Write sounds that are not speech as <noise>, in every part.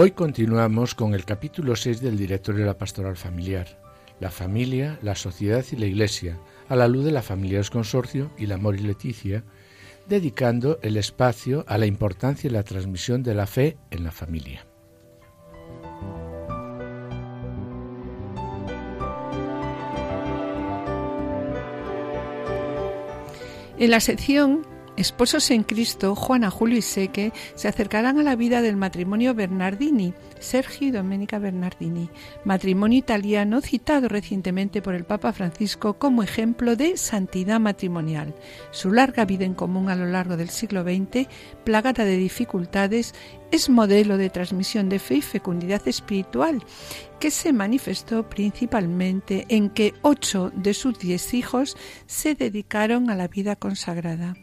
Hoy continuamos con el capítulo 6 del Directorio de la Pastoral Familiar, la familia, la sociedad y la Iglesia, a la luz de la familia del consorcio y la Amor y Leticia, dedicando el espacio a la importancia y la transmisión de la fe en la familia. En la sección Esposos en Cristo, Juana, Julio y Seque se acercarán a la vida del matrimonio Bernardini, Sergio y Domenica Bernardini, matrimonio italiano citado recientemente por el Papa Francisco como ejemplo de santidad matrimonial. Su larga vida en común a lo largo del siglo XX, plagada de dificultades, es modelo de transmisión de fe y fecundidad espiritual, que se manifestó principalmente en que ocho de sus diez hijos se dedicaron a la vida consagrada.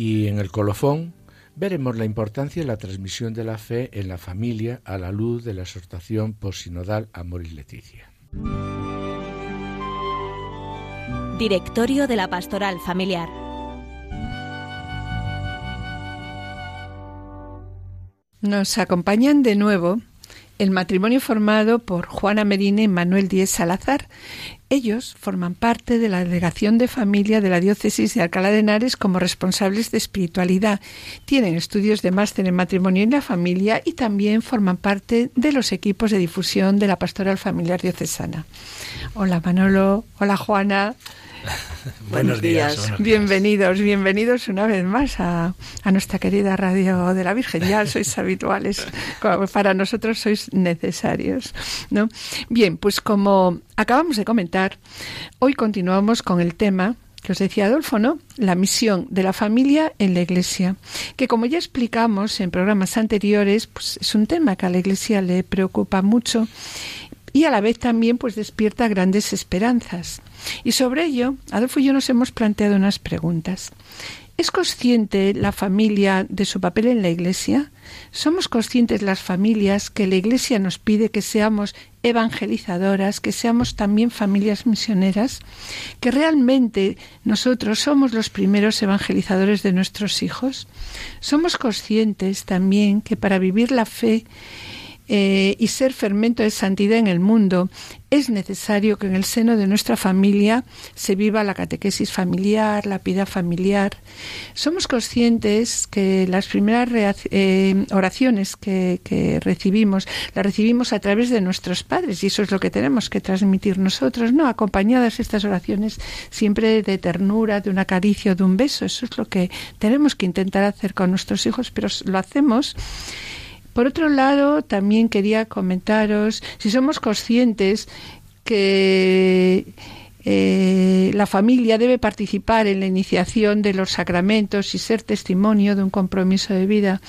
Y en el colofón veremos la importancia de la transmisión de la fe en la familia a la luz de la exhortación posinodal Amor y Leticia. Directorio de la Pastoral Familiar. Nos acompañan de nuevo el matrimonio formado por Juana Medina y Manuel Díez Salazar. Ellos forman parte de la delegación de familia de la diócesis de Alcalá de Henares como responsables de espiritualidad. Tienen estudios de máster en matrimonio y la familia y también forman parte de los equipos de difusión de la pastoral familiar diocesana. Hola Manolo, hola Juana. Buenos días. bienvenidos, bienvenidos una vez más a, nuestra querida Radio de la Virgen. Ya <laughs> sois habituales, para nosotros sois necesarios. ¿no? Bien, pues como acabamos de comentar, hoy continuamos con el tema que os decía Adolfo, ¿no? La misión de la familia en la Iglesia, que como ya explicamos en programas anteriores, pues es un tema que a la Iglesia le preocupa mucho y a la vez también pues despierta grandes esperanzas. Y sobre ello, Adolfo y yo nos hemos planteado unas preguntas. ¿Es consciente la familia de su papel en la Iglesia? ¿Somos conscientes las familias que la Iglesia nos pide que seamos evangelizadoras, que seamos también familias misioneras? ¿Que realmente nosotros somos los primeros evangelizadores de nuestros hijos? ¿Somos conscientes también que para vivir la fe eh, y ser fermento de santidad en el mundo, es necesario que en el seno de nuestra familia se viva la catequesis familiar, la piedad familiar. Somos conscientes que las primeras eh, oraciones que, que, recibimos las recibimos a través de nuestros padres y eso es lo que tenemos que transmitir nosotros, ¿no? Acompañadas estas oraciones siempre de ternura, de una caricia, de un beso. Eso es lo que tenemos que intentar hacer con nuestros hijos, pero lo hacemos por otro lado, también quería comentaros si somos conscientes que eh, la familia debe participar en la iniciación de los sacramentos y ser testimonio de un compromiso de vida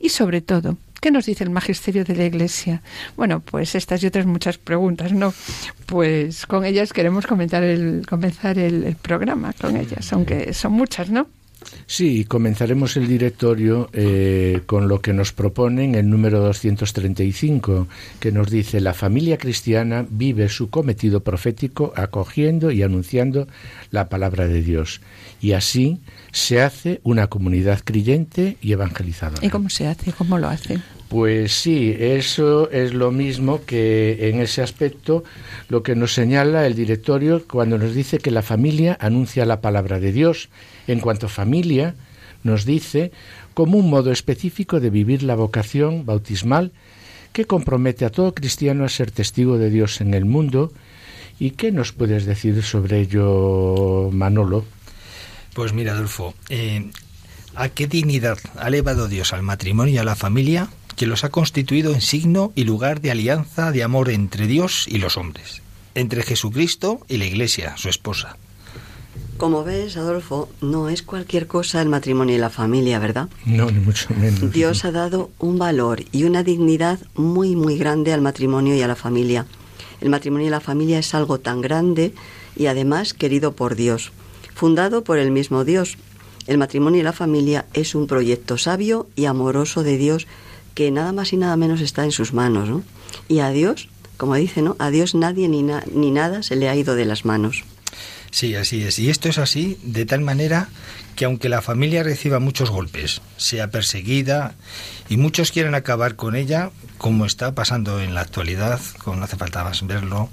y sobre todo ¿Qué nos dice el magisterio de la Iglesia? Bueno, pues estas y otras muchas preguntas, ¿no? Pues con ellas queremos comentar el, comenzar el programa, con ellas, aunque son muchas, ¿no? Sí, comenzaremos el directorio eh, con lo que nos proponen el número 235, que nos dice la familia cristiana vive su cometido profético acogiendo y anunciando la palabra de Dios. Y así se hace una comunidad creyente y evangelizadora. ¿Y cómo se hace? ¿Cómo lo hace? Pues sí, eso es lo mismo que en ese aspecto lo que nos señala el directorio cuando nos dice que la familia anuncia la palabra de Dios. En cuanto a familia, nos dice como un modo específico de vivir la vocación bautismal que compromete a todo cristiano a ser testigo de Dios en el mundo. ¿Y qué nos puedes decir sobre ello, Manolo? Pues mira, Adolfo, eh, ¿a qué dignidad ha elevado Dios al matrimonio y a la familia que los ha constituido en signo y lugar de alianza de amor entre Dios y los hombres, entre Jesucristo y la Iglesia, su esposa. Como ves, Adolfo, no es cualquier cosa el matrimonio y la familia, ¿verdad? No, ni mucho menos. Dios ha dado un valor y una dignidad muy, muy grande al matrimonio y a la familia. El matrimonio y la familia es algo tan grande y además querido por Dios, fundado por el mismo Dios. El matrimonio y la familia es un proyecto sabio y amoroso de Dios que nada más y nada menos está en sus manos, ¿no? Y a Dios, como dice, ¿no? A Dios nadie ni, ni nada se le ha ido de las manos. Sí, así es. Y esto es así de tal manera que aunque la familia reciba muchos golpes, sea perseguida y muchos quieren acabar con ella, como está pasando en la actualidad, como no hace falta más verlo,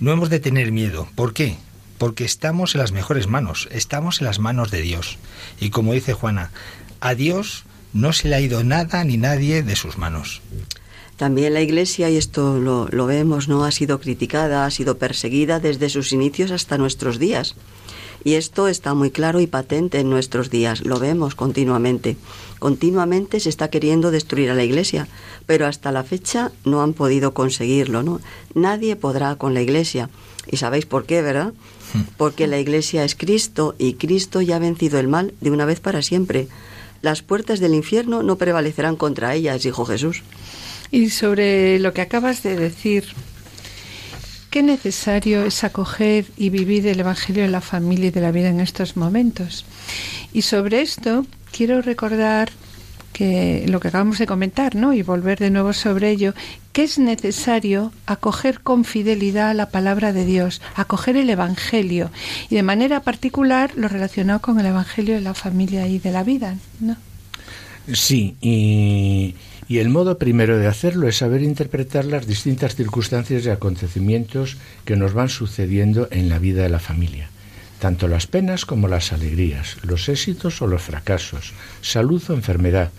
no hemos de tener miedo. ¿Por qué? Porque estamos en las mejores manos, estamos en las manos de Dios. Y como dice Juana, a Dios no se le ha ido nada ni nadie de sus manos. También la Iglesia, y esto lo, lo, vemos, no ha sido criticada, ha sido perseguida desde sus inicios hasta nuestros días. Y esto está muy claro y patente en nuestros días, lo vemos continuamente. Continuamente se está queriendo destruir a la Iglesia, pero hasta la fecha no han podido conseguirlo, ¿no? Nadie podrá con la Iglesia. Y sabéis por qué, ¿verdad? Porque la Iglesia es Cristo y Cristo ya ha vencido el mal de una vez para siempre. Las puertas del infierno no prevalecerán contra ellas, dijo Jesús. Y sobre lo que acabas de decir, qué necesario es acoger y vivir el Evangelio de la familia y de la vida en estos momentos. Y sobre esto quiero recordar que lo que acabamos de comentar, ¿no? Y volver de nuevo sobre ello, que es necesario acoger con fidelidad la palabra de Dios, acoger el Evangelio y de manera particular lo relacionado con el Evangelio de la familia y de la vida, ¿no? Sí, y y el modo primero de hacerlo es saber interpretar las distintas circunstancias y acontecimientos que nos van sucediendo en la vida de la familia, tanto las penas como las alegrías, los éxitos o los fracasos, salud o enfermedad,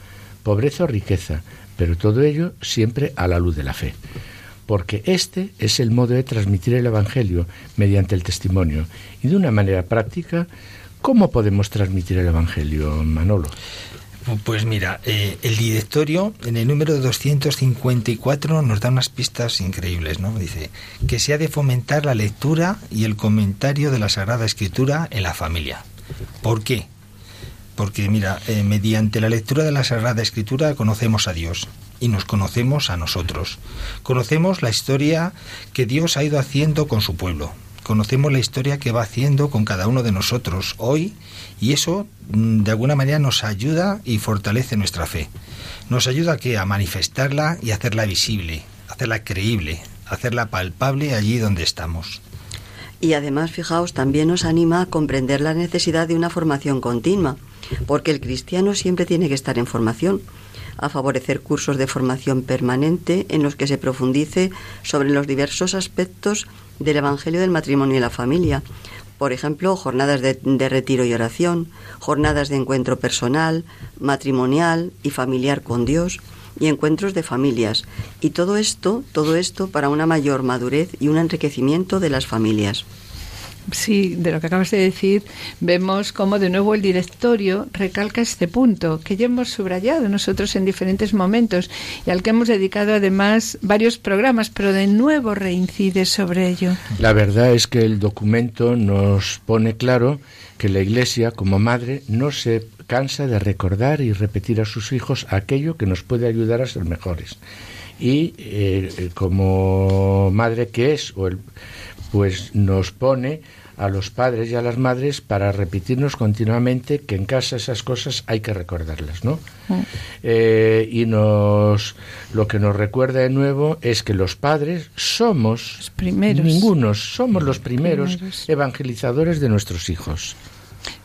pobreza o riqueza, pero todo ello siempre a la luz de la fe. Porque este es el modo de transmitir el Evangelio mediante el testimonio y de una manera práctica, ¿cómo podemos transmitir el Evangelio, Manolo? Pues mira, eh, el directorio en el número 254 nos da unas pistas increíbles, ¿no? Dice que se ha de fomentar la lectura y el comentario de la Sagrada Escritura en la familia. ¿Por qué? Porque mira, eh, mediante la lectura de la Sagrada Escritura conocemos a Dios y nos conocemos a nosotros. Conocemos la historia que Dios ha ido haciendo con su pueblo. Conocemos la historia que va haciendo con cada uno de nosotros hoy y eso mm, de alguna manera nos ayuda y fortalece nuestra fe. Nos ayuda que a manifestarla y hacerla visible, hacerla creíble, hacerla palpable allí donde estamos. Y además, fijaos, también nos anima a comprender la necesidad de una formación continua, porque el cristiano siempre tiene que estar en formación, a favorecer cursos de formación permanente en los que se profundice sobre los diversos aspectos del Evangelio del matrimonio y la familia, por ejemplo, jornadas de, retiro y oración, jornadas de encuentro personal, matrimonial y familiar con Dios y encuentros de familias. Y todo esto, todo esto para una mayor madurez y un enriquecimiento de las familias. Sí, de lo que acabas de decir, vemos cómo de nuevo el directorio recalca este punto que ya hemos subrayado nosotros en diferentes momentos y al que hemos dedicado además varios programas, pero de nuevo reincide sobre ello. La verdad es que el documento nos pone claro que la Iglesia, como madre, no se cansa de recordar y repetir a sus hijos aquello que nos puede ayudar a ser mejores. Y eh, como madre que es, pues nos pone a los padres y a las madres para repetirnos continuamente que en casa esas cosas hay que recordarlas, ¿no? Mm. Eh, y nos lo que nos recuerda de nuevo es que los padres somos los primeros. ningunos, somos los primeros, evangelizadores de nuestros hijos.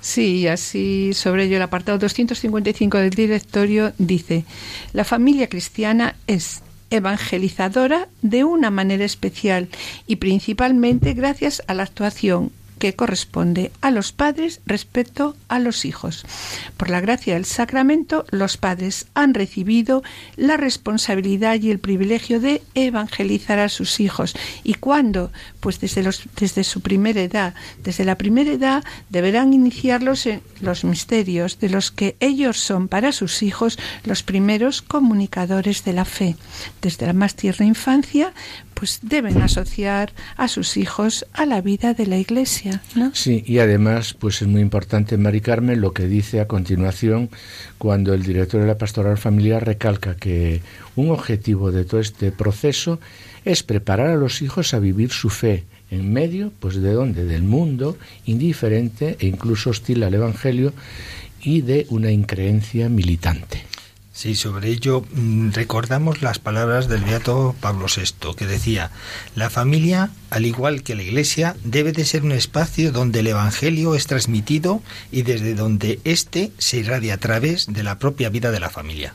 Sí, así sobre ello el apartado 255 del directorio dice, la familia cristiana es evangelizadora de una manera especial y principalmente gracias a la actuación que corresponde a los padres respecto a los hijos. Por la gracia del sacramento, los padres han recibido la responsabilidad y el privilegio de evangelizar a sus hijos. ¿Y cuándo? Pues desde, los, desde su primera edad. Desde la primera edad deberán iniciarlos en los misterios de los que ellos son para sus hijos los primeros comunicadores de la fe. Desde la más tierna infancia, pues deben asociar a sus hijos a la vida de la Iglesia ¿no? Sí, y además, pues es muy importante, Mari Carmen, lo que dice a continuación cuando el director de la pastoral familiar recalca que un objetivo de todo este proceso es preparar a los hijos a vivir su fe en medio, pues de dónde, del mundo indiferente e incluso hostil al Evangelio y de una increencia militante. Sí, sobre ello mm, recordamos las palabras del beato Pablo VI, que decía, la familia, al igual que la iglesia, debe de ser un espacio donde el Evangelio es transmitido y desde donde éste se irradia a través de la propia vida de la familia.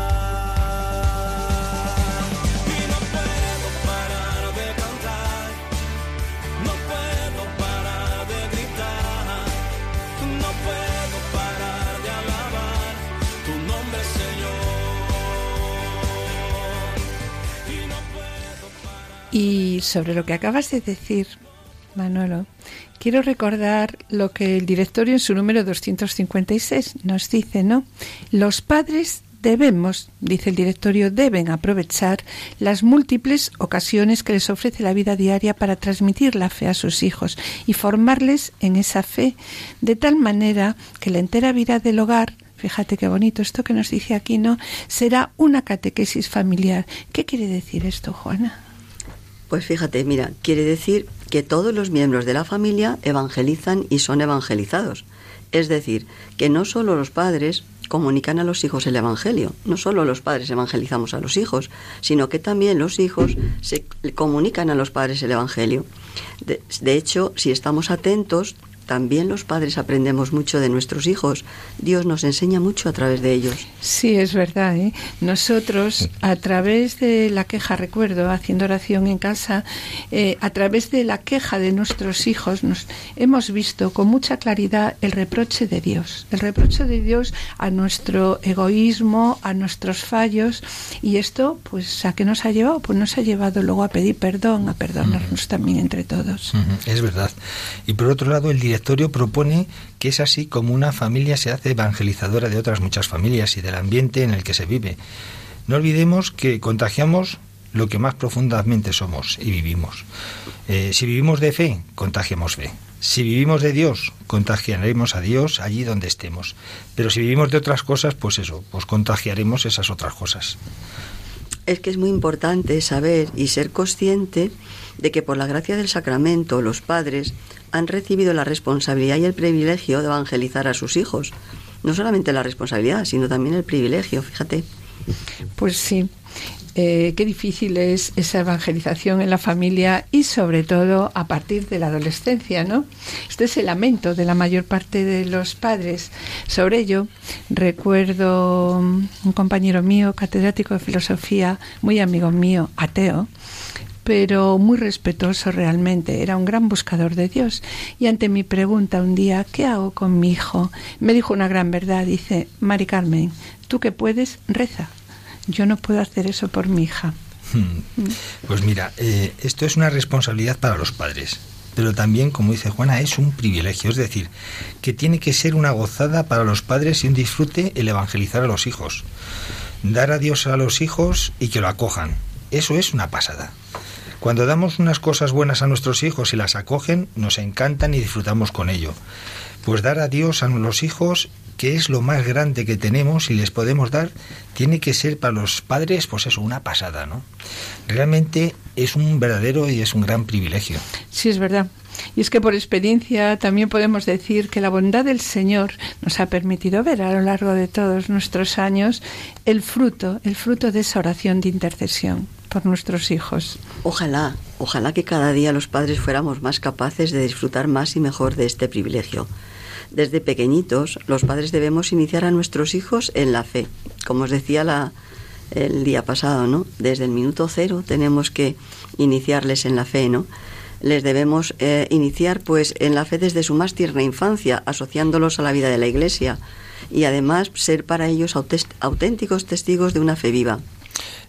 Y sobre lo que acabas de decir, Manolo, quiero recordar lo que el directorio en su número 256 nos dice, ¿no? Los padres debemos, dice el directorio, deben aprovechar las múltiples ocasiones que les ofrece la vida diaria para transmitir la fe a sus hijos y formarles en esa fe de tal manera que la entera vida del hogar Fíjate qué bonito esto que nos dice aquí, ¿no? Será una catequesis familiar. ¿Qué quiere decir esto, Juana? Pues fíjate, mira, quiere decir que todos los miembros de la familia evangelizan y son evangelizados. Es decir, que no solo los padres comunican a los hijos el Evangelio, no solo los padres evangelizamos a los hijos, sino que también los hijos se comunican a los padres el Evangelio. De, de hecho, si estamos atentos, también los padres aprendemos mucho de nuestros hijos. Dios nos enseña mucho a través de ellos. Sí, es verdad. ¿eh? Nosotros, a través de la queja, recuerdo, haciendo oración en casa, eh, a través de la queja de nuestros hijos, nos hemos visto con mucha claridad el reproche de Dios, el reproche de Dios a nuestro egoísmo, a nuestros fallos. Y esto, pues, ¿a qué nos ha llevado? Pues nos ha llevado luego a pedir perdón, a perdonarnos también entre todos. Es verdad. Y por otro lado, el propone que es así como una familia se hace evangelizadora de otras muchas familias y del ambiente en el que se vive. No olvidemos que contagiamos lo que más profundamente somos y vivimos. Eh, si vivimos de fe, contagiamos fe. Si vivimos de Dios, contagiaremos a Dios allí donde estemos. Pero si vivimos de otras cosas, pues eso, pues contagiaremos esas otras cosas. Es que es muy importante saber y ser consciente de que por la gracia del sacramento los padres han recibido la responsabilidad y el privilegio de evangelizar a sus hijos. No solamente la responsabilidad, sino también el privilegio, fíjate. Pues sí. Eh, qué difícil es esa evangelización en la familia y sobre todo a partir de la adolescencia, ¿no? Este es el lamento de la mayor parte de los padres. Sobre ello, recuerdo un compañero mío, catedrático de filosofía, muy amigo mío, ateo, pero muy respetuoso realmente, era un gran buscador de Dios. Y ante mi pregunta un día, ¿qué hago con mi hijo? Me dijo una gran verdad, dice, Mari Carmen, tú que puedes, reza. Yo no puedo hacer eso por mi hija. Pues mira, eh, esto es una responsabilidad para los padres, pero también, como dice Juana, es un privilegio, es decir, que tiene que ser una gozada para los padres y un disfrute el evangelizar a los hijos. Dar a Dios a los hijos y que lo acojan. Eso es una pasada. Cuando damos unas cosas buenas a nuestros hijos y las acogen, nos encantan y disfrutamos con ello. Pues dar a Dios a los hijos, que es lo más grande que tenemos y les podemos dar, tiene que ser para los padres, pues eso, una pasada, ¿no? Realmente es un verdadero y es un gran privilegio. Sí, es verdad. Y es que por experiencia también podemos decir que la bondad del Señor nos ha permitido ver a lo largo de todos nuestros años el fruto, el fruto de esa oración de intercesión por nuestros hijos. Ojalá, ojalá que cada día los padres fuéramos más capaces de disfrutar más y mejor de este privilegio. Desde pequeñitos, los padres debemos iniciar a nuestros hijos en la fe. Como os decía la, el día pasado, ¿no? Desde el minuto cero tenemos que iniciarles en la fe, ¿no? Les debemos eh, iniciar, pues, en la fe desde su más tierna infancia, asociándolos a la vida de la Iglesia y además ser para ellos auténticos testigos de una fe viva.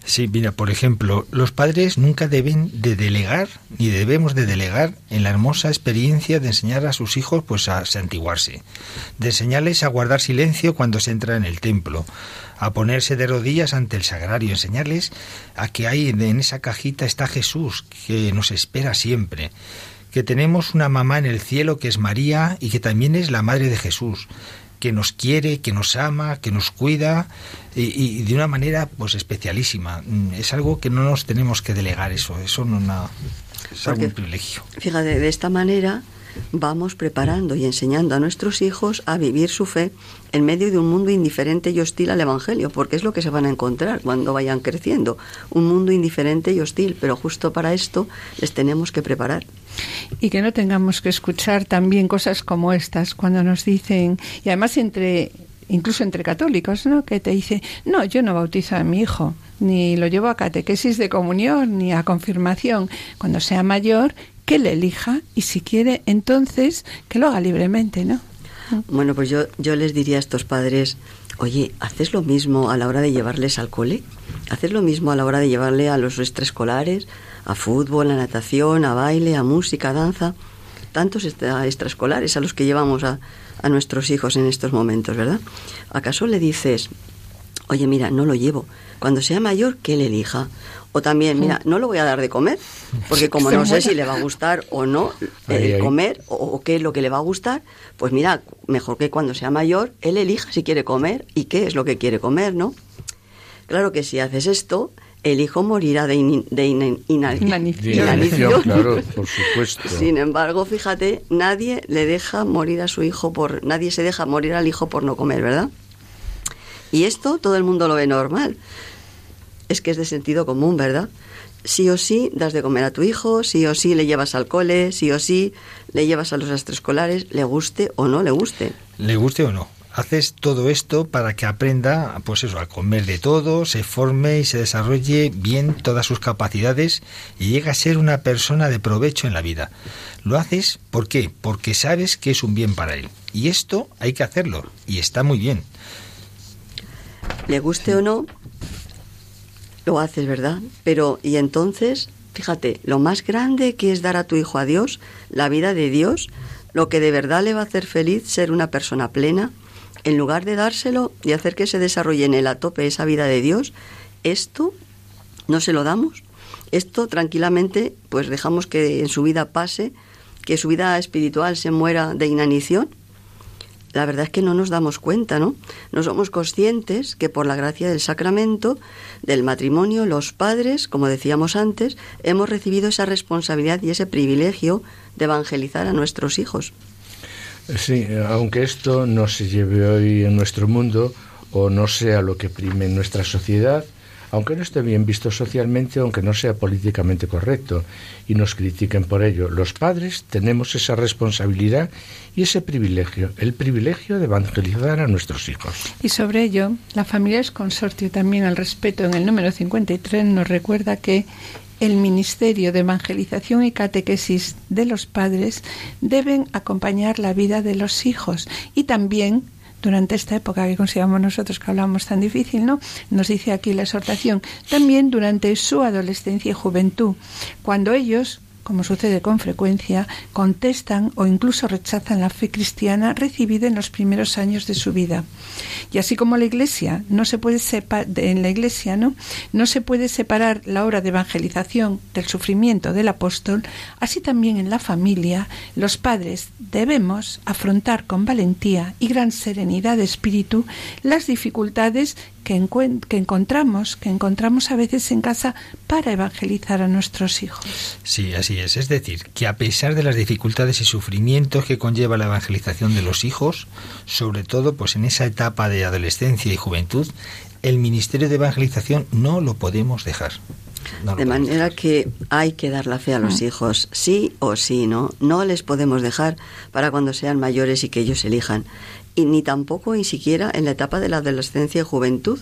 Sí, mira, por ejemplo, los padres nunca deben de delegar, ni debemos de delegar en la hermosa experiencia de enseñar a sus hijos pues a santiguarse, de enseñarles a guardar silencio cuando se entra en el templo, a ponerse de rodillas ante el sagrario, enseñarles a que ahí en esa cajita está Jesús, que nos espera siempre, que tenemos una mamá en el cielo que es María y que también es la madre de Jesús, que nos quiere, que nos ama, que nos cuida y, de una manera pues especialísima. Mm, es algo que no nos tenemos que delegar eso, eso no es algo un privilegio. Fíjate, de esta manera vamos preparando y enseñando a nuestros hijos a vivir su fe en medio de un mundo indiferente y hostil al Evangelio, porque es lo que se van a encontrar cuando vayan creciendo, un mundo indiferente y hostil, pero justo para esto les tenemos que preparar y que no tengamos que escuchar también cosas como estas cuando nos dicen, y además entre incluso entre católicos, ¿no? Que te dice, no, yo no bautizo a mi hijo, ni lo llevo a catequesis de comunión, ni a confirmación. Cuando sea mayor, que le elija y si quiere, entonces, que lo haga libremente, ¿no? Bueno, pues yo, yo les diría a estos padres, oye, ¿haces lo mismo a la hora de llevarles al cole? ¿Haces lo mismo a la hora de llevarle a los extraescolares? A fútbol, a natación, a baile, a música, a danza, tantos extraescolares a los que llevamos a, a nuestros hijos en estos momentos, ¿verdad? ¿Acaso le dices, oye, mira, no lo llevo, cuando sea mayor, que él elija? O también, mira, no lo voy a dar de comer, porque como no sé si le va a gustar o no eh, comer o, o, qué es lo que le va a gustar, pues mira, mejor que cuando sea mayor, él elija si quiere comer y qué es lo que quiere comer, ¿no? Claro que si haces esto, el hijo morirá de, inanición. Claro, por <laughs> supuesto. Sin embargo, fíjate, nadie le deja morir a su hijo por, nadie se deja morir al hijo por no comer, ¿verdad? Y esto todo el mundo lo ve normal. Es que es de sentido común, ¿verdad? Sí o sí das de comer a tu hijo, sí o sí le llevas al cole, sí o sí le llevas a los extraescolares, le guste o no le guste. Le guste o no haces todo esto para que aprenda, pues eso, a comer de todo, se forme y se desarrolle bien todas sus capacidades y llegue a ser una persona de provecho en la vida. Lo haces, ¿por qué? Porque sabes que es un bien para él. Y esto hay que hacerlo, y está muy bien. Le guste o no, lo haces, ¿verdad? Pero, y entonces, fíjate, lo más grande que es dar a tu hijo a Dios, la vida de Dios, lo que de verdad le va a hacer feliz ser una persona plena, en lugar de dárselo y hacer que se desarrolle en él a tope esa vida de Dios, esto no se lo damos. Esto tranquilamente, pues dejamos que en su vida pase, que su vida espiritual se muera de inanición. La verdad es que no nos damos cuenta, ¿no? No somos conscientes que por la gracia del sacramento, del matrimonio, los padres, como decíamos antes, hemos recibido esa responsabilidad y ese privilegio de evangelizar a nuestros hijos. Sí, aunque esto no se lleve hoy en nuestro mundo o no sea lo que prime en nuestra sociedad, aunque no esté bien visto socialmente, aunque no sea políticamente correcto, y nos critiquen por ello. Los padres tenemos esa responsabilidad y ese privilegio, el privilegio de evangelizar a nuestros hijos. Y sobre ello, la familia es consortio también al respeto en el número 53 nos recuerda que el Ministerio de Evangelización y Catequesis de los padres deben acompañar la vida de los hijos y también durante esta época que consideramos nosotros que hablamos tan difícil, ¿no? Nos dice aquí la exhortación, también durante su adolescencia y juventud, cuando ellos como sucede con frecuencia, contestan o incluso rechazan la fe cristiana recibida en los primeros años de su vida. Y así como la Iglesia no se puede en la Iglesia, ¿no? No se puede separar la obra de evangelización del sufrimiento del apóstol, así también en la familia los padres debemos afrontar con valentía y gran serenidad de espíritu las dificultades que, que, encontramos, que encontramos a veces en casa para evangelizar a nuestros hijos. Sí, así es. Es decir, que a pesar de las dificultades y sufrimientos que conlleva la evangelización de los hijos, sobre todo pues en esa etapa de adolescencia y juventud, el ministerio de evangelización no lo podemos dejar. de manera que hay que dar la fe a los mm. hijos, sí o sí, ¿no? No les podemos dejar para cuando sean mayores y que ellos elijan y ni tampoco ni siquiera en la etapa de la adolescencia y juventud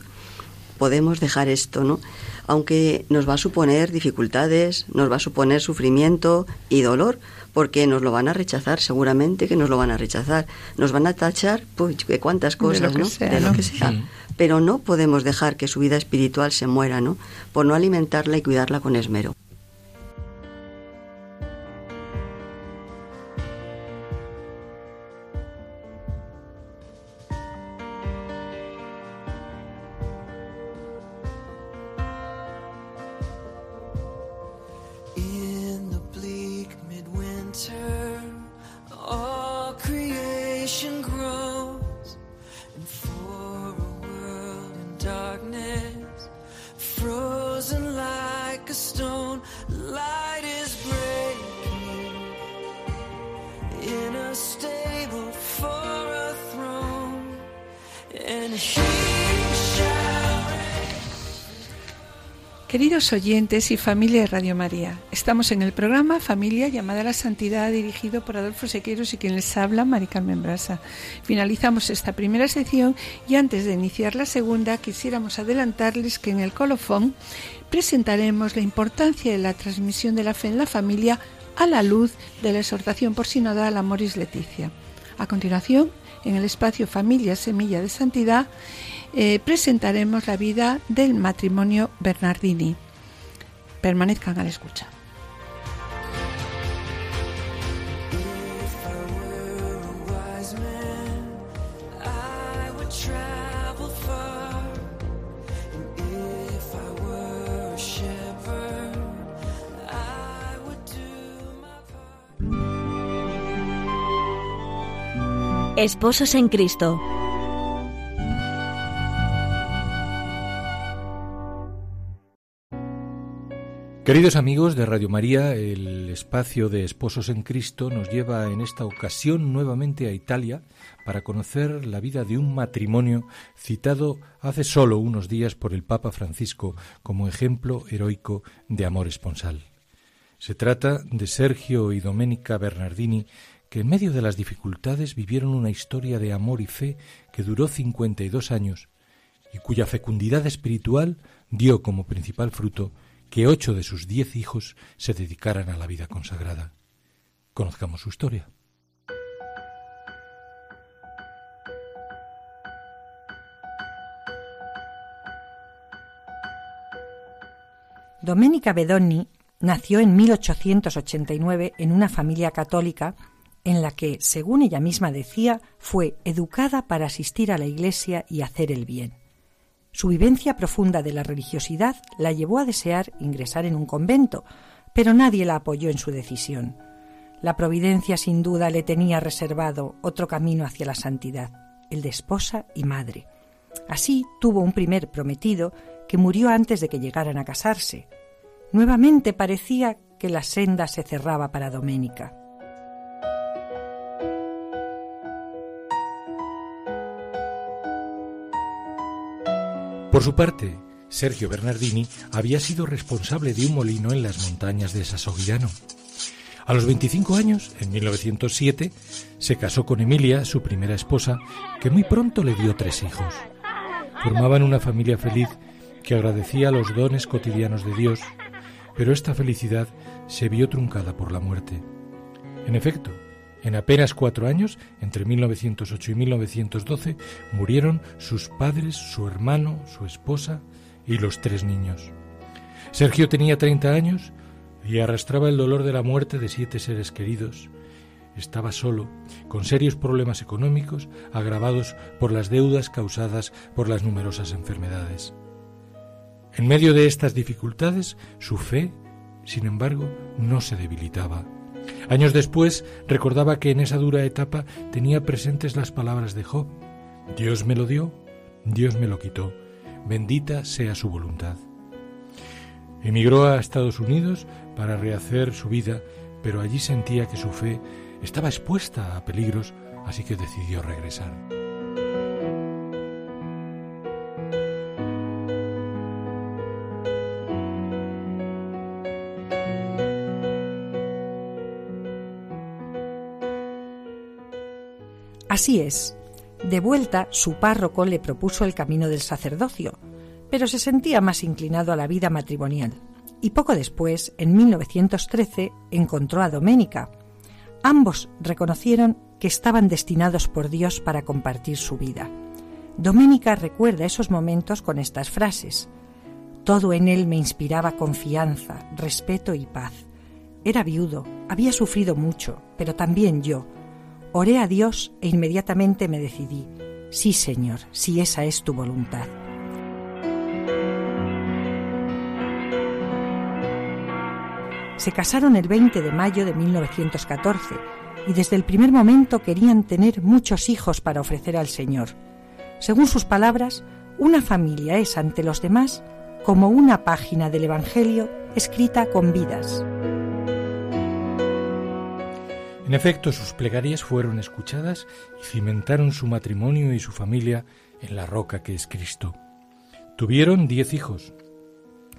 podemos dejar esto, ¿no? Aunque nos va a suponer dificultades, nos va a suponer sufrimiento y dolor, porque nos lo van a rechazar, seguramente que nos lo van a rechazar. Nos van a tachar, pues, de cuántas cosas, ¿no? de lo que sea. Pero no podemos dejar que su vida espiritual se muera, ¿no? Por no alimentarla y cuidarla con esmero. Oyentes y familia de Radio María, estamos en el programa Familia llamada a la Santidad dirigido por Adolfo Sequeros y quien les habla, Mari Carmen Brasa. Finalizamos esta primera sección y antes de iniciar la segunda quisiéramos adelantarles que en el colofón presentaremos la importancia de la transmisión de la fe en la familia a la luz de la exhortación por sinodal Amoris Leticia. A continuación, en el espacio Familia Semilla de Santidad, eh, presentaremos la vida del matrimonio Bernardini. Permanezcan a la escucha. Esposos en Cristo. Queridos amigos de Radio María, el espacio de Esposos en Cristo nos lleva en esta ocasión nuevamente a Italia para conocer la vida de un matrimonio citado hace solo unos días por el Papa Francisco como ejemplo heroico de amor esponsal. Se trata de Sergio y Domenica Bernardini, que en medio de las dificultades vivieron una historia de amor y fe que duró 52 años y cuya fecundidad espiritual dio como principal fruto que ocho de sus diez hijos se dedicaran a la vida consagrada. Conozcamos su historia. Domenica Bedoni nació en 1889 en una familia católica en la que, según ella misma decía, fue educada para asistir a la Iglesia y hacer el bien. Su vivencia profunda de la religiosidad la llevó a desear ingresar en un convento, pero nadie la apoyó en su decisión. La providencia sin duda le tenía reservado otro camino hacia la santidad, el de esposa y madre. Así tuvo un primer prometido que murió antes de que llegaran a casarse. Nuevamente parecía que la senda se cerraba para Doménica. Por su parte, Sergio Bernardini había sido responsable de un molino en las montañas de Sasogliano. A los 25 años, en 1907, se casó con Emilia, su primera esposa, que muy pronto le dio tres hijos. Formaban una familia feliz que agradecía los dones cotidianos de Dios, pero esta felicidad se vio truncada por la muerte. En efecto, en apenas cuatro años, entre 1908 y 1912, murieron sus padres, su hermano, su esposa y los tres niños. Sergio tenía 30 años, y arrastraba el dolor de la muerte de siete seres queridos. Estaba solo, con serios problemas económicos agravados por las deudas causadas por las numerosas enfermedades. En medio de estas dificultades, su fe, sin embargo, no se debilitaba. Años después recordaba que en esa dura etapa tenía presentes las palabras de Job. Dios me lo dio, Dios me lo quitó, bendita sea su voluntad. Emigró a Estados Unidos para rehacer su vida, pero allí sentía que su fe estaba expuesta a peligros, así que decidió regresar. Así es. De vuelta, su párroco le propuso el camino del sacerdocio, pero se sentía más inclinado a la vida matrimonial. Y poco después, en 1913, encontró a Doménica. Ambos reconocieron que estaban destinados por Dios para compartir su vida. Doménica recuerda esos momentos con estas frases. Todo en él me inspiraba confianza, respeto y paz. Era viudo, había sufrido mucho, pero también yo. Oré a Dios e inmediatamente me decidí. Sí, Señor, si esa es tu voluntad. Se casaron el 20 de mayo de 1914 y desde el primer momento querían tener muchos hijos para ofrecer al Señor. Según sus palabras, una familia es ante los demás como una página del Evangelio escrita con vidas. En efecto, sus plegarias fueron escuchadas y cimentaron su matrimonio y su familia en la roca que es Cristo. Tuvieron diez hijos,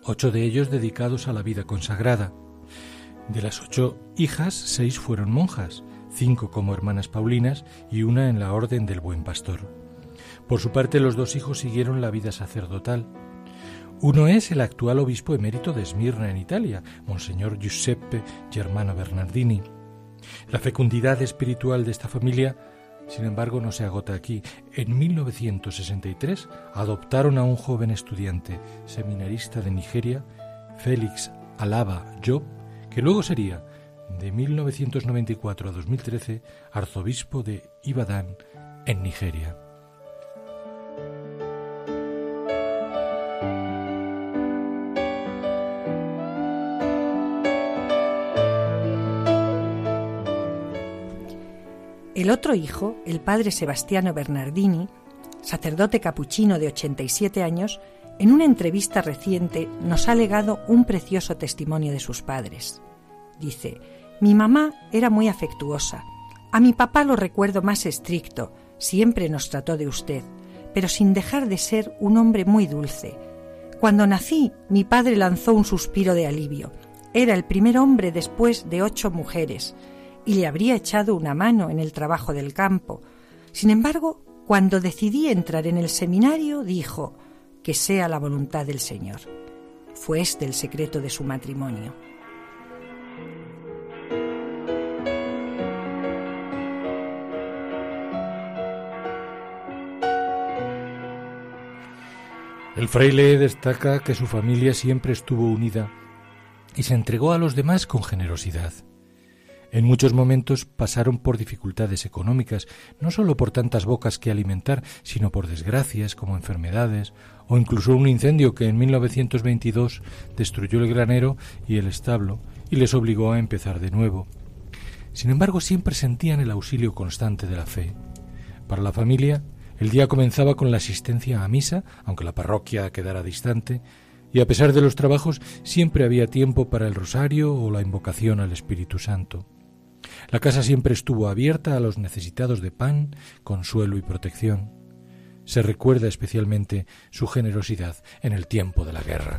ocho de ellos dedicados a la vida consagrada. De las ocho hijas, seis fueron monjas, cinco como hermanas Paulinas y una en la Orden del Buen Pastor. Por su parte, los dos hijos siguieron la vida sacerdotal. Uno es el actual obispo emérito de Esmirna en Italia, Monseñor Giuseppe Germano Bernardini. La fecundidad espiritual de esta familia, sin embargo, no se agota aquí. En 1963 adoptaron a un joven estudiante, seminarista de Nigeria, Félix Alaba Job, que luego sería, de 1994 a 2013, arzobispo de Ibadan, en Nigeria. El otro hijo, el padre Sebastiano Bernardini, sacerdote capuchino de 87 años, en una entrevista reciente nos ha legado un precioso testimonio de sus padres. Dice, mi mamá era muy afectuosa. A mi papá lo recuerdo más estricto, siempre nos trató de usted, pero sin dejar de ser un hombre muy dulce. Cuando nací, mi padre lanzó un suspiro de alivio. Era el primer hombre después de ocho mujeres, y le habría echado una mano en el trabajo del campo. Sin embargo, cuando decidí entrar en el seminario, dijo, que sea la voluntad del Señor. Fue este el secreto de su matrimonio. El fraile destaca que su familia siempre estuvo unida y se entregó a los demás con generosidad. En muchos momentos pasaron por dificultades económicas, no solo por tantas bocas que alimentar, sino por desgracias como enfermedades o incluso un incendio que en 1922 destruyó el granero y el establo y les obligó a empezar de nuevo. Sin embargo, siempre sentían el auxilio constante de la fe. Para la familia, el día comenzaba con la asistencia a misa, aunque la parroquia quedara distante, y a pesar de los trabajos siempre había tiempo para el rosario o la invocación al Espíritu Santo. La casa siempre estuvo abierta a los necesitados de pan, consuelo y protección. Se recuerda especialmente su generosidad en el tiempo de la guerra.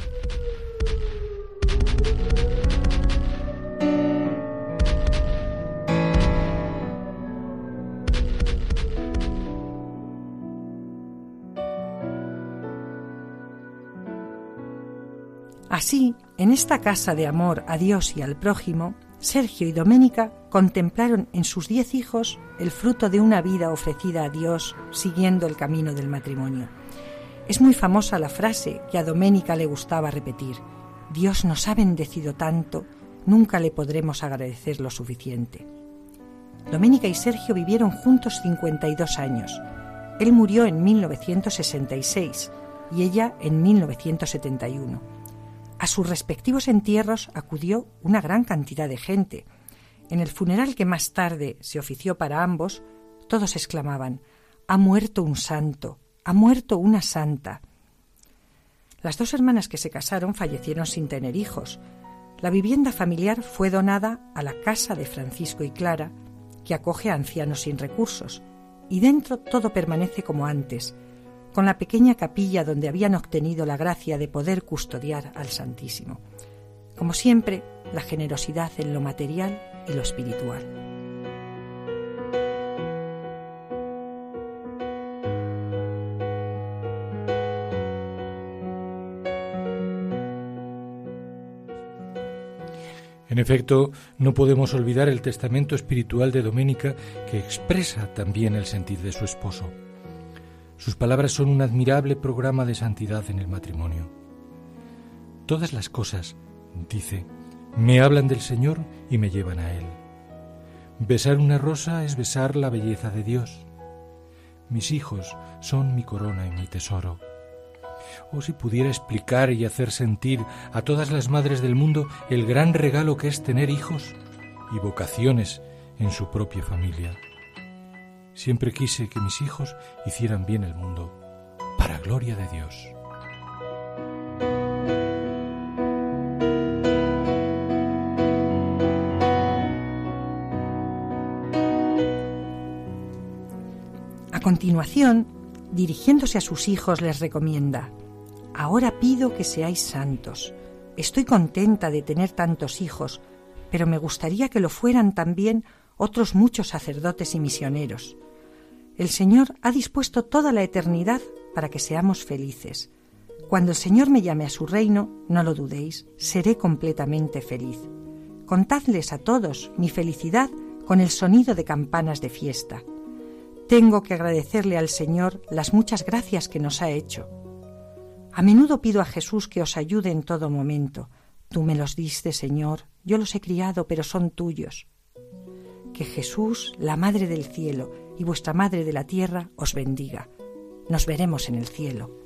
Así, en esta casa de amor a Dios y al prójimo, Sergio y Doménica contemplaron en sus diez hijos el fruto de una vida ofrecida a Dios siguiendo el camino del matrimonio. Es muy famosa la frase que a Doménica le gustaba repetir. Dios nos ha bendecido tanto nunca le podremos agradecer lo suficiente. Doménica y Sergio vivieron juntos 52 años. Él murió en 1966 y ella en 1971. A sus respectivos entierros acudió una gran cantidad de gente. En el funeral que más tarde se ofició para ambos, todos exclamaban Ha muerto un santo, ha muerto una santa. Las dos hermanas que se casaron fallecieron sin tener hijos. La vivienda familiar fue donada a la casa de Francisco y Clara, que acoge a ancianos sin recursos, y dentro todo permanece como antes, con la pequeña capilla donde habían obtenido la gracia de poder custodiar al Santísimo. Como siempre, la generosidad en lo material y lo espiritual. En efecto, no podemos olvidar el testamento espiritual de Doménica que expresa también el sentir de su esposo. Sus palabras son un admirable programa de santidad en el matrimonio. Todas las cosas, dice, me hablan del Señor y me llevan a Él. Besar una rosa es besar la belleza de Dios. Mis hijos son mi corona y mi tesoro. Oh, si pudiera explicar y hacer sentir a todas las madres del mundo el gran regalo que es tener hijos y vocaciones en su propia familia. Siempre quise que mis hijos hicieran bien el mundo, para gloria de Dios. A continuación, dirigiéndose a sus hijos, les recomienda, Ahora pido que seáis santos. Estoy contenta de tener tantos hijos, pero me gustaría que lo fueran también otros muchos sacerdotes y misioneros. El Señor ha dispuesto toda la eternidad para que seamos felices. Cuando el Señor me llame a su reino, no lo dudéis, seré completamente feliz. Contadles a todos mi felicidad con el sonido de campanas de fiesta. Tengo que agradecerle al Señor las muchas gracias que nos ha hecho. A menudo pido a Jesús que os ayude en todo momento. Tú me los diste, Señor, yo los he criado, pero son tuyos. Que Jesús, la Madre del Cielo y vuestra Madre de la Tierra, os bendiga. Nos veremos en el cielo.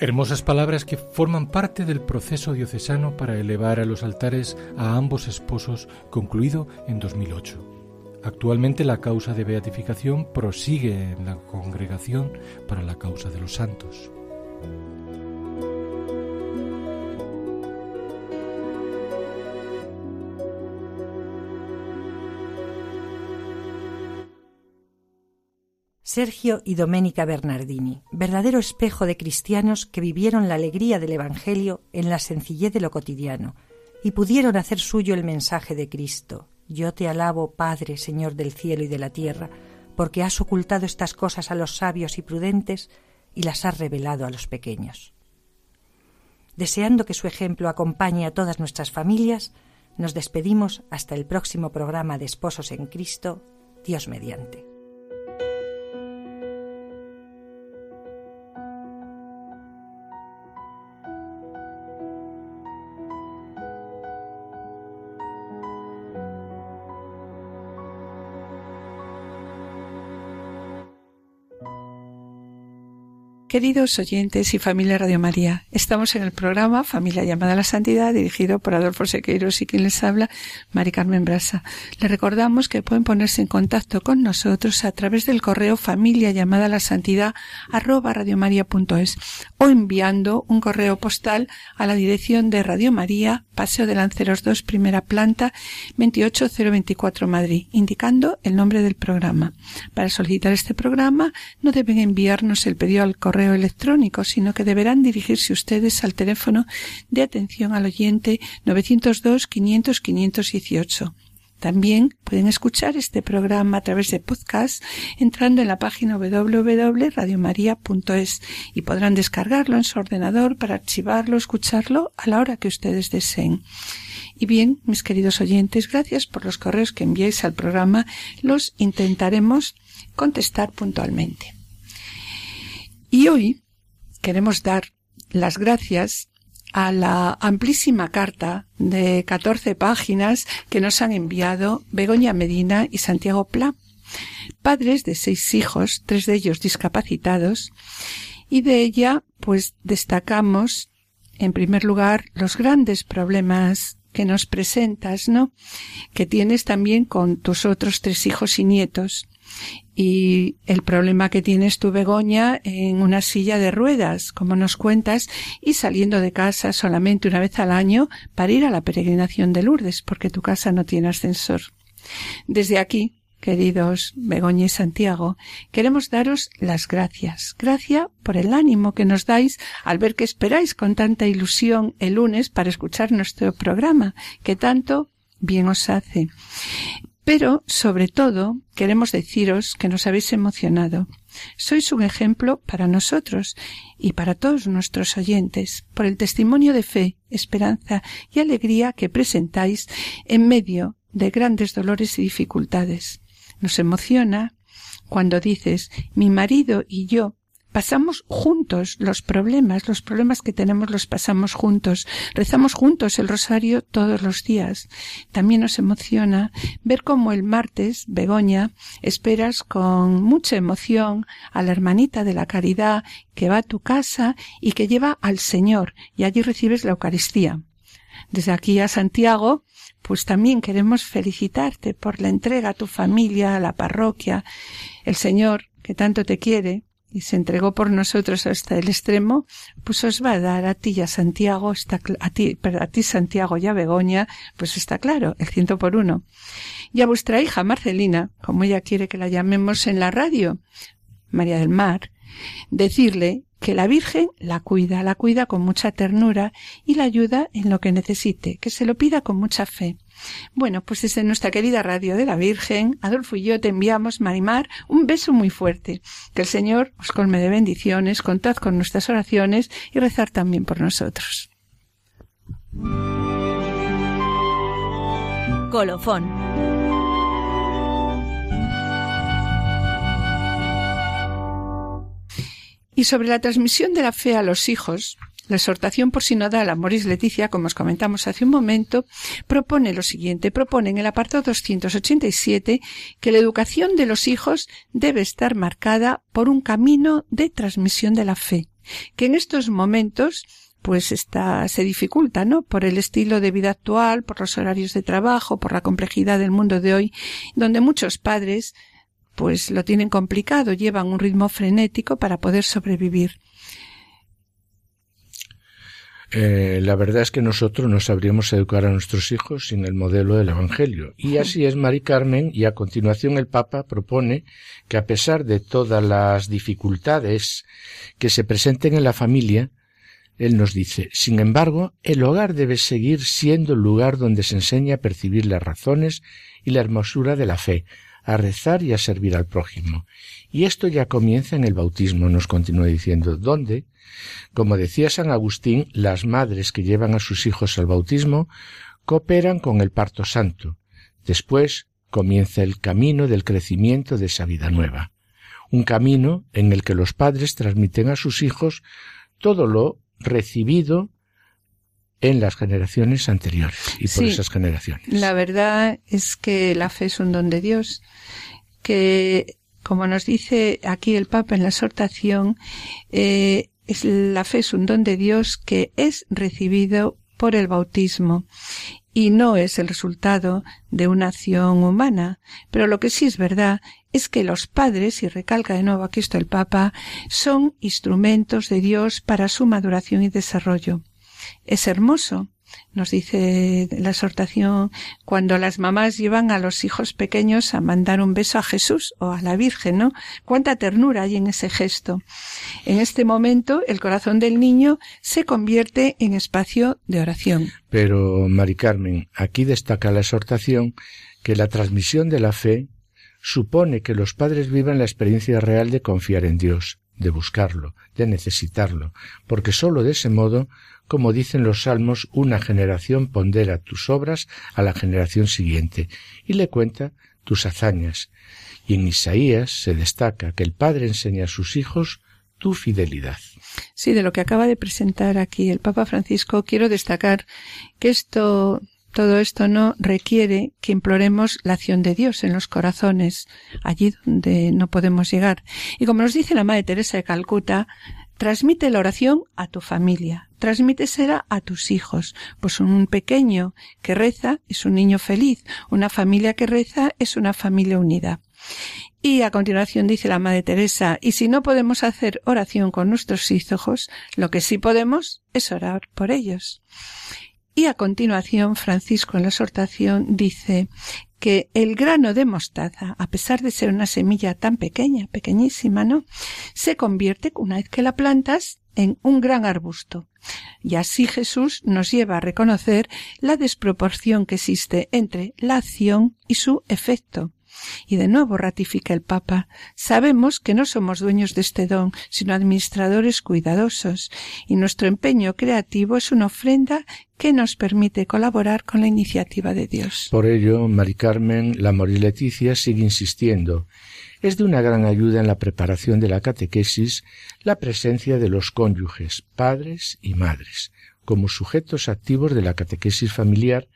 Hermosas palabras que forman parte del proceso diocesano para elevar a los altares a ambos esposos concluido en 2008. Actualmente la causa de beatificación prosigue en la Congregación para la Causa de los Santos. Sergio y Doménica Bernardini, verdadero espejo de cristianos que vivieron la alegría del Evangelio en la sencillez de lo cotidiano y pudieron hacer suyo el mensaje de Cristo. Yo te alabo, Padre, Señor del cielo y de la tierra, porque has ocultado estas cosas a los sabios y prudentes y las has revelado a los pequeños. Deseando que su ejemplo acompañe a todas nuestras familias, nos despedimos hasta el próximo programa de Esposos en Cristo, Dios mediante. Queridos oyentes y familia Radio María, estamos en el programa Familia llamada a la Santidad, dirigido por Adolfo Sequeiros y quien les habla, Mari Carmen Brasa. Les recordamos que pueden ponerse en contacto con nosotros a través del correo familia llamada a la santidad arroba radiomaria.es o enviando un correo postal a la dirección de Radio María, Paseo de Lanceros 2, primera planta, 28024 Madrid, indicando el nombre del programa. Para solicitar este programa no deben enviarnos el pedido al correo electrónico, sino que deberán dirigirse ustedes al teléfono de atención al oyente 902 500 518. También pueden escuchar este programa a través de podcast entrando en la página www.radiomaria.es y podrán descargarlo en su ordenador para archivarlo, escucharlo a la hora que ustedes deseen. Y bien, mis queridos oyentes, gracias por los correos que enviáis al programa. Los intentaremos contestar puntualmente. Y hoy queremos dar las gracias a la amplísima carta de 14 páginas que nos han enviado Begoña Medina y Santiago Pla, padres de seis hijos, tres de ellos discapacitados, y de ella pues destacamos en primer lugar los grandes problemas que nos presentas, ¿no? Que tienes también con tus otros tres hijos y nietos y el problema que tienes tu Begoña en una silla de ruedas, como nos cuentas, y saliendo de casa solamente una vez al año para ir a la peregrinación de Lourdes, porque tu casa no tiene ascensor. Desde aquí, queridos Begoña y Santiago, queremos daros las gracias. Gracia por el ánimo que nos dais al ver que esperáis con tanta ilusión el lunes para escuchar nuestro programa, que tanto bien os hace. Pero, sobre todo, queremos deciros que nos habéis emocionado. Sois un ejemplo para nosotros y para todos nuestros oyentes, por el testimonio de fe, esperanza y alegría que presentáis en medio de grandes dolores y dificultades. Nos emociona cuando dices mi marido y yo pasamos juntos los problemas, los problemas que tenemos los pasamos juntos, rezamos juntos el rosario todos los días. También nos emociona ver cómo el martes, Begoña, esperas con mucha emoción a la hermanita de la caridad que va a tu casa y que lleva al Señor y allí recibes la Eucaristía. Desde aquí a Santiago, pues también queremos felicitarte por la entrega a tu familia, a la parroquia. El Señor, que tanto te quiere, y se entregó por nosotros hasta el extremo, pues os va a dar a ti y a Santiago, está, a ti, a ti Santiago y a Begoña, pues está claro, el ciento por uno. Y a vuestra hija Marcelina, como ella quiere que la llamemos en la radio, María del Mar, decirle que la Virgen la cuida, la cuida con mucha ternura y la ayuda en lo que necesite, que se lo pida con mucha fe. Bueno, pues desde nuestra querida radio de la Virgen, Adolfo y yo te enviamos, Marimar, un beso muy fuerte. Que el Señor os colme de bendiciones, contad con nuestras oraciones y rezar también por nosotros. Colofón. Y sobre la transmisión de la fe a los hijos, la exhortación por sinodal Moris Leticia, como os comentamos hace un momento, propone lo siguiente. Propone en el apartado 287 que la educación de los hijos debe estar marcada por un camino de transmisión de la fe, que en estos momentos pues está, se dificulta, ¿no? Por el estilo de vida actual, por los horarios de trabajo, por la complejidad del mundo de hoy, donde muchos padres pues lo tienen complicado, llevan un ritmo frenético para poder sobrevivir. Eh, la verdad es que nosotros no sabríamos educar a nuestros hijos sin el modelo del Evangelio. Y así es Mari Carmen, y a continuación el Papa propone que a pesar de todas las dificultades que se presenten en la familia, él nos dice, sin embargo, el hogar debe seguir siendo el lugar donde se enseña a percibir las razones y la hermosura de la fe, a rezar y a servir al prójimo. Y esto ya comienza en el bautismo, nos continúa diciendo, donde, como decía San Agustín, las madres que llevan a sus hijos al bautismo cooperan con el parto santo. Después comienza el camino del crecimiento de esa vida nueva. Un camino en el que los padres transmiten a sus hijos todo lo recibido en las generaciones anteriores y por esas generaciones. La verdad es que la fe es un don de Dios, que como nos dice aquí el Papa en la exhortación, eh, es, la fe es un don de Dios que es recibido por el bautismo y no es el resultado de una acción humana. Pero lo que sí es verdad es que los padres, y recalca de nuevo aquí esto el Papa, son instrumentos de Dios para su maduración y desarrollo. Es hermoso nos dice la exhortación, cuando las mamás llevan a los hijos pequeños a mandar un beso a Jesús o a la Virgen, ¿no? Cuánta ternura hay en ese gesto. En este momento, el corazón del niño se convierte en espacio de oración. Pero, Mari Carmen, aquí destaca la exhortación que la transmisión de la fe supone que los padres vivan la experiencia real de confiar en Dios, de buscarlo, de necesitarlo, porque sólo de ese modo, como dicen los salmos, una generación pondera tus obras a la generación siguiente y le cuenta tus hazañas. Y en Isaías se destaca que el Padre enseña a sus hijos tu fidelidad. Sí, de lo que acaba de presentar aquí el Papa Francisco, quiero destacar que esto todo esto no requiere que imploremos la acción de Dios en los corazones, allí donde no podemos llegar. Y como nos dice la Madre Teresa de Calcuta, transmite la oración a tu familia, transmítesela a tus hijos, pues un pequeño que reza es un niño feliz, una familia que reza es una familia unida. Y a continuación dice la Madre Teresa, y si no podemos hacer oración con nuestros hijos, lo que sí podemos es orar por ellos. Y a continuación, Francisco en la exhortación dice que el grano de mostaza, a pesar de ser una semilla tan pequeña, pequeñísima, ¿no? Se convierte, una vez que la plantas, en un gran arbusto. Y así Jesús nos lleva a reconocer la desproporción que existe entre la acción y su efecto. Y de nuevo ratifica el Papa, sabemos que no somos dueños de este don, sino administradores cuidadosos, y nuestro empeño creativo es una ofrenda que nos permite colaborar con la iniciativa de Dios. Por ello, Mari Carmen, la Mori Leticia sigue insistiendo. Es de una gran ayuda en la preparación de la catequesis la presencia de los cónyuges, padres y madres, como sujetos activos de la catequesis familiar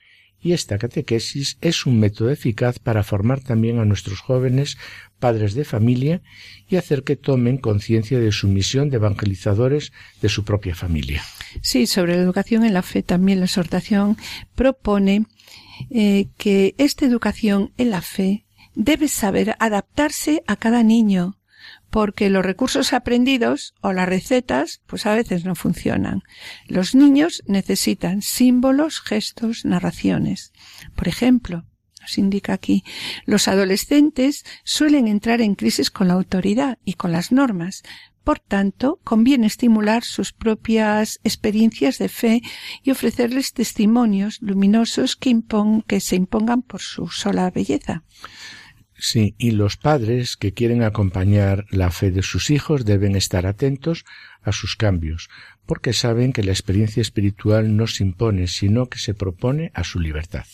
y esta catequesis es un método eficaz para formar también a nuestros jóvenes padres de familia y hacer que tomen conciencia de su misión de evangelizadores de su propia familia. Sí, sobre la educación en la fe también la exhortación propone eh, que esta educación en la fe debe saber adaptarse a cada niño, porque los recursos aprendidos o las recetas pues a veces no funcionan. Los niños necesitan símbolos, gestos, narraciones. Por ejemplo, nos indica aquí, los adolescentes suelen entrar en crisis con la autoridad y con las normas. Por tanto, conviene estimular sus propias experiencias de fe y ofrecerles testimonios luminosos que, que se impongan por su sola belleza. Sí, y los padres que quieren acompañar la fe de sus hijos deben estar atentos a sus cambios, porque saben que la experiencia espiritual no se impone, sino que se propone a su libertad.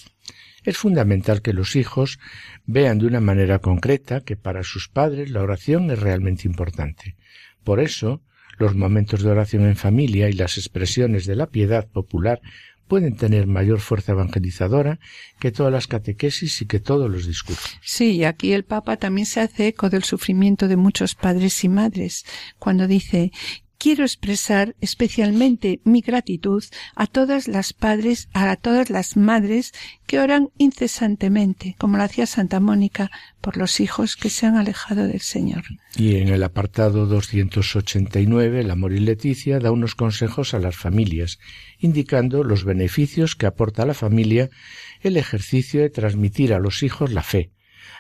Es fundamental que los hijos vean de una manera concreta que para sus padres la oración es realmente importante. Por eso, los momentos de oración en familia y las expresiones de la piedad popular pueden tener mayor fuerza evangelizadora que todas las catequesis y que todos los discursos. Sí, y aquí el Papa también se hace eco del sufrimiento de muchos padres y madres cuando dice quiero expresar especialmente mi gratitud a todas las padres, a todas las madres que oran incesantemente, como lo hacía Santa Mónica, por los hijos que se han alejado del Señor. Y en el apartado 289, la Amor y Leticia da unos consejos a las familias, indicando los beneficios que aporta a la familia el ejercicio de transmitir a los hijos la fe.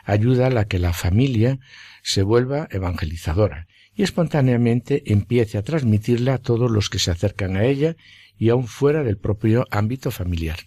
Ayuda a la que la familia se vuelva evangelizadora y espontáneamente empiece a transmitirla a todos los que se acercan a ella y aún fuera del propio ámbito familiar.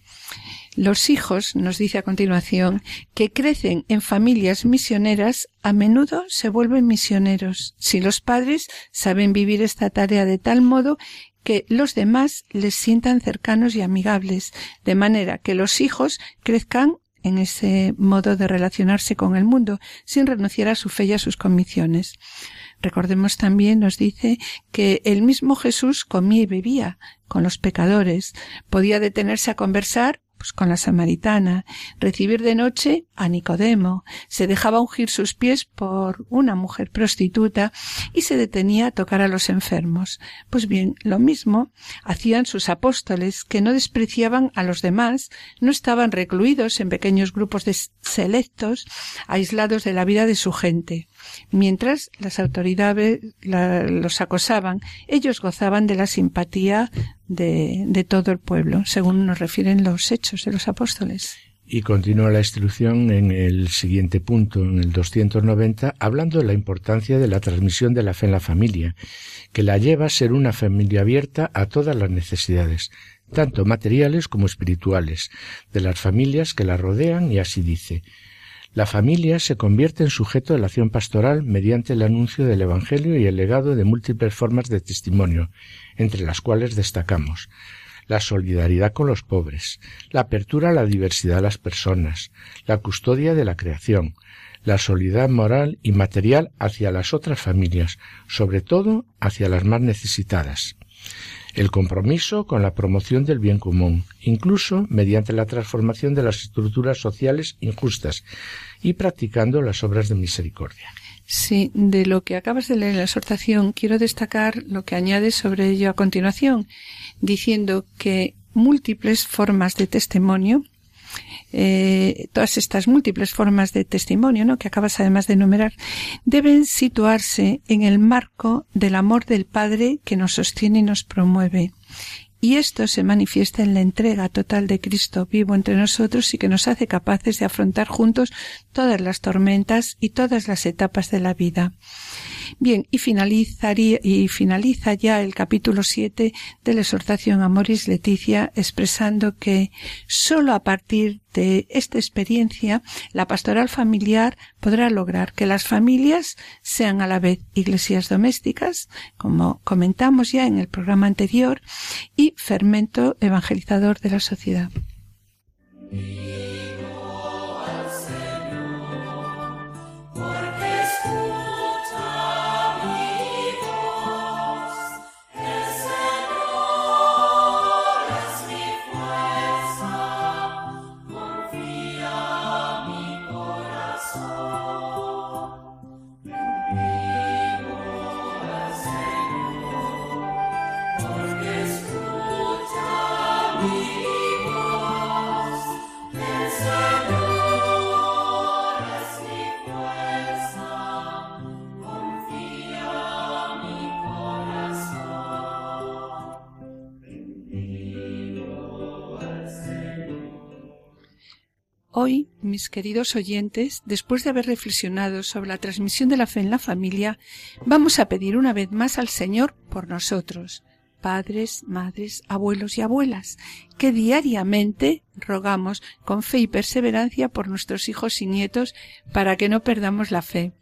Los hijos, nos dice a continuación, que crecen en familias misioneras a menudo se vuelven misioneros, si los padres saben vivir esta tarea de tal modo que los demás les sientan cercanos y amigables, de manera que los hijos crezcan en ese modo de relacionarse con el mundo, sin renunciar a su fe y a sus convicciones. Recordemos también, nos dice, que el mismo Jesús comía y bebía con los pecadores, podía detenerse a conversar pues, con la samaritana, recibir de noche a Nicodemo, se dejaba ungir sus pies por una mujer prostituta y se detenía a tocar a los enfermos. Pues bien, lo mismo hacían sus apóstoles, que no despreciaban a los demás, no estaban recluidos en pequeños grupos de selectos, aislados de la vida de su gente. Mientras las autoridades los acosaban, ellos gozaban de la simpatía de, todo el pueblo, según nos refieren los hechos de los apóstoles. Y continúa la instrucción en el siguiente punto, en el 290, hablando de la importancia de la transmisión de la fe en la familia, que la lleva a ser una familia abierta a todas las necesidades, tanto materiales como espirituales, de las familias que la rodean, y así dice, La familia se convierte en sujeto de la acción pastoral mediante el anuncio del Evangelio y el legado de múltiples formas de testimonio, entre las cuales destacamos la solidaridad con los pobres, la apertura a la diversidad de las personas, la custodia de la creación, la solidaridad moral y material hacia las otras familias, sobre todo hacia las más necesitadas el compromiso con la promoción del bien común, incluso mediante la transformación de las estructuras sociales injustas y practicando las obras de misericordia. Sí, de lo que acabas de leer en la exhortación, quiero destacar lo que añades sobre ello a continuación, diciendo que múltiples formas de testimonio eh, todas estas múltiples formas de testimonio, ¿no? que acabas además de enumerar, deben situarse en el marco del amor del Padre que nos sostiene y nos promueve. Y esto se manifiesta en la entrega total de Cristo vivo entre nosotros y que nos hace capaces de afrontar juntos todas las tormentas y todas las etapas de la vida. Bien, y finalizaría, y finaliza ya el capítulo 7 de la exhortación a Moris Leticia expresando que sólo a partir de esta experiencia la pastoral familiar podrá lograr que las familias sean a la vez iglesias domésticas, como comentamos ya en el programa anterior, y fermento evangelizador de la sociedad. Hoy, mis queridos oyentes, después de haber reflexionado sobre la transmisión de la fe en la familia, vamos a pedir una vez más al Señor por nosotros, padres, madres, abuelos y abuelas, que diariamente rogamos con fe y perseverancia por nuestros hijos y nietos para que no perdamos la fe.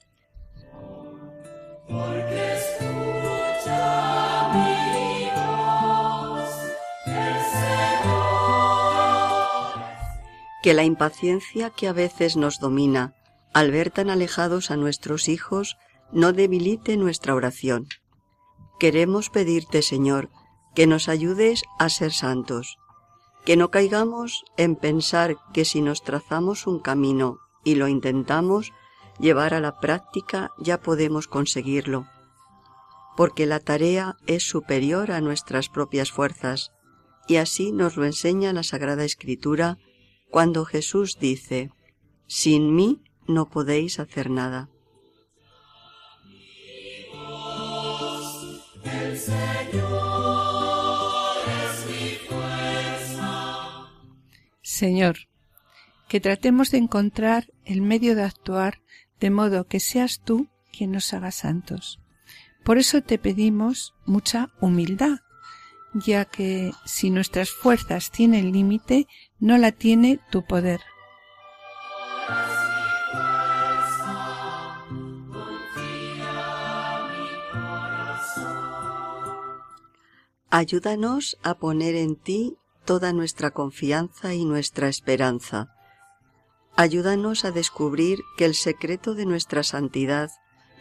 Que la impaciencia que a veces nos domina al ver tan alejados a nuestros hijos no debilite nuestra oración. Queremos pedirte, Señor, que nos ayudes a ser santos, que no caigamos en pensar que si nos trazamos un camino y lo intentamos llevar a la práctica ya podemos conseguirlo, porque la tarea es superior a nuestras propias fuerzas, y así nos lo enseña la Sagrada Escritura cuando Jesús dice, Sin mí no podéis hacer nada. Señor, que tratemos de encontrar el medio de actuar de modo que seas tú quien nos haga santos. Por eso te pedimos mucha humildad ya que si nuestras fuerzas tienen límite, no la tiene tu poder. Ayúdanos a poner en ti toda nuestra confianza y nuestra esperanza. Ayúdanos a descubrir que el secreto de nuestra santidad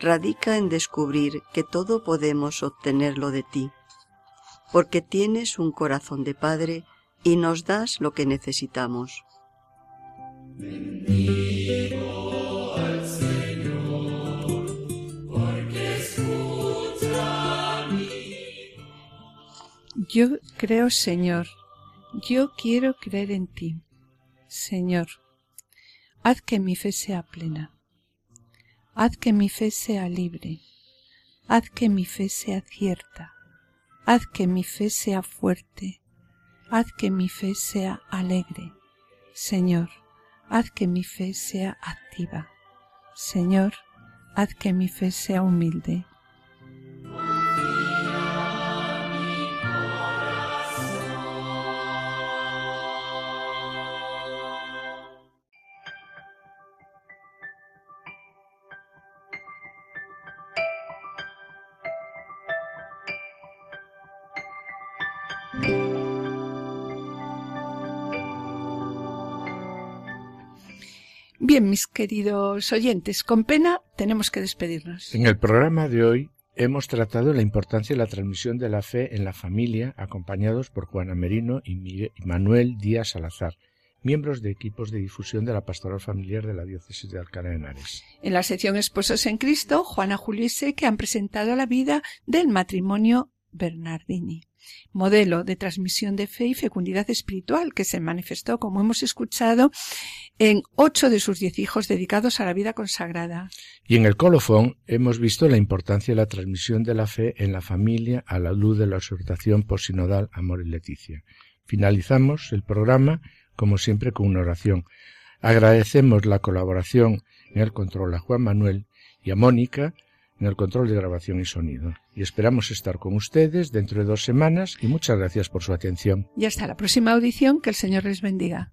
radica en descubrir que todo podemos obtenerlo de ti porque tienes un corazón de Padre y nos das lo que necesitamos. Yo creo, Señor, yo quiero creer en ti. Señor, haz que mi fe sea plena. Haz que mi fe sea libre. Haz que mi fe sea cierta Haz que mi fe sea fuerte, haz que mi fe sea alegre. Señor, haz que mi fe sea activa. Señor, haz que mi fe sea humilde. Bien, mis queridos oyentes, con pena tenemos que despedirnos. En el programa de hoy hemos tratado la importancia de la transmisión de la fe en la familia, acompañados por Juana Merino y Manuel Díaz Salazar, miembros de equipos de difusión de la pastoral familiar de la diócesis de Alcalá de Henares. En la sección Esposos en Cristo, Juana Julio y que han presentado la vida del matrimonio Bernardini modelo de transmisión de fe y fecundidad espiritual que se manifestó, como hemos escuchado, en ocho de sus diez hijos dedicados a la vida consagrada. Y en el colofón hemos visto la importancia de la transmisión de la fe en la familia a la luz de la exhortación posinodal Amor y Leticia. Finalizamos el programa, como siempre, con una oración. Agradecemos la colaboración en el control a Juan Manuel y a Mónica, en el control de grabación y sonido. Y esperamos estar con ustedes dentro de dos semanas y muchas gracias por su atención. Y hasta la próxima audición, que el Señor les bendiga.